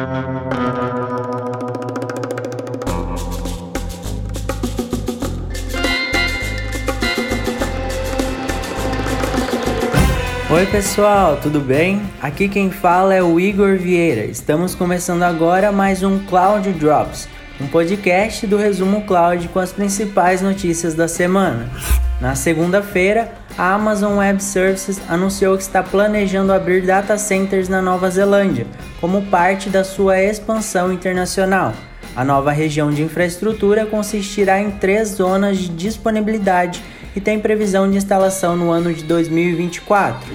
Oi pessoal, tudo bem? Aqui quem fala é o Igor Vieira. Estamos começando agora mais um Cloud Drops, um podcast do Resumo Cloud com as principais notícias da semana. Na segunda-feira, a Amazon Web Services anunciou que está planejando abrir data centers na Nova Zelândia, como parte da sua expansão internacional. A nova região de infraestrutura consistirá em três zonas de disponibilidade e tem previsão de instalação no ano de 2024.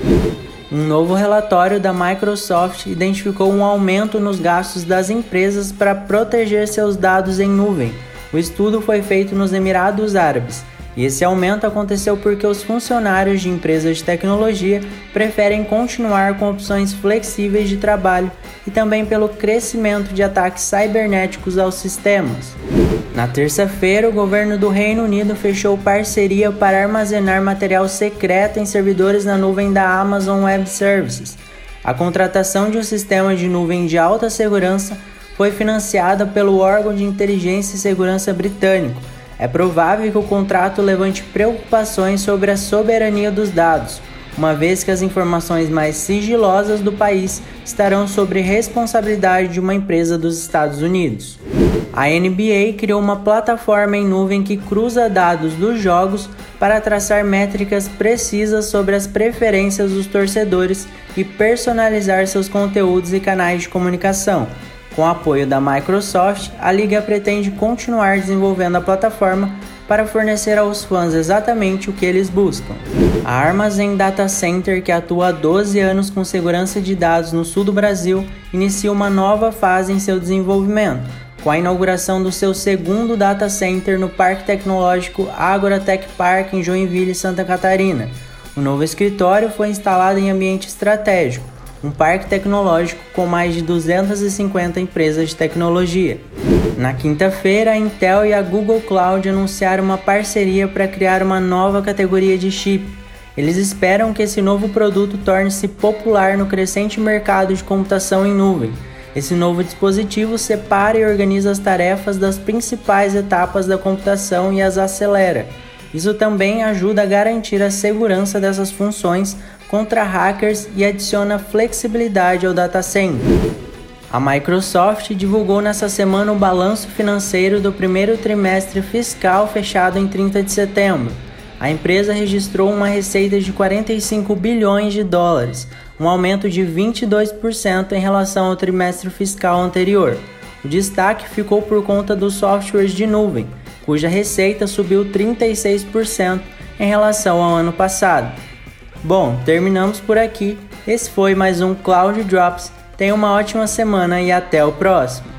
Um novo relatório da Microsoft identificou um aumento nos gastos das empresas para proteger seus dados em nuvem. O estudo foi feito nos Emirados Árabes e esse aumento aconteceu porque os funcionários de empresas de tecnologia preferem continuar com opções flexíveis de trabalho e também pelo crescimento de ataques cibernéticos aos sistemas. Na terça-feira, o governo do Reino Unido fechou parceria para armazenar material secreto em servidores na nuvem da Amazon Web Services. A contratação de um sistema de nuvem de alta segurança foi financiada pelo órgão de inteligência e segurança britânico é provável que o contrato levante preocupações sobre a soberania dos dados, uma vez que as informações mais sigilosas do país estarão sob responsabilidade de uma empresa dos Estados Unidos. A NBA criou uma plataforma em nuvem que cruza dados dos jogos para traçar métricas precisas sobre as preferências dos torcedores e personalizar seus conteúdos e canais de comunicação. Com apoio da Microsoft, a liga pretende continuar desenvolvendo a plataforma para fornecer aos fãs exatamente o que eles buscam. A Armazém Data Center, que atua há 12 anos com segurança de dados no sul do Brasil, inicia uma nova fase em seu desenvolvimento, com a inauguração do seu segundo data center no Parque Tecnológico Agora Tech Park em Joinville, Santa Catarina. O novo escritório foi instalado em ambiente estratégico um parque tecnológico com mais de 250 empresas de tecnologia. Na quinta-feira, a Intel e a Google Cloud anunciaram uma parceria para criar uma nova categoria de chip. Eles esperam que esse novo produto torne-se popular no crescente mercado de computação em nuvem. Esse novo dispositivo separa e organiza as tarefas das principais etapas da computação e as acelera. Isso também ajuda a garantir a segurança dessas funções contra hackers e adiciona flexibilidade ao data center. A Microsoft divulgou nessa semana o balanço financeiro do primeiro trimestre fiscal fechado em 30 de setembro. A empresa registrou uma receita de 45 bilhões de dólares, um aumento de 22% em relação ao trimestre fiscal anterior. O destaque ficou por conta dos softwares de nuvem, cuja receita subiu 36% em relação ao ano passado. Bom, terminamos por aqui. Esse foi mais um Cloud Drops. Tenha uma ótima semana e até o próximo.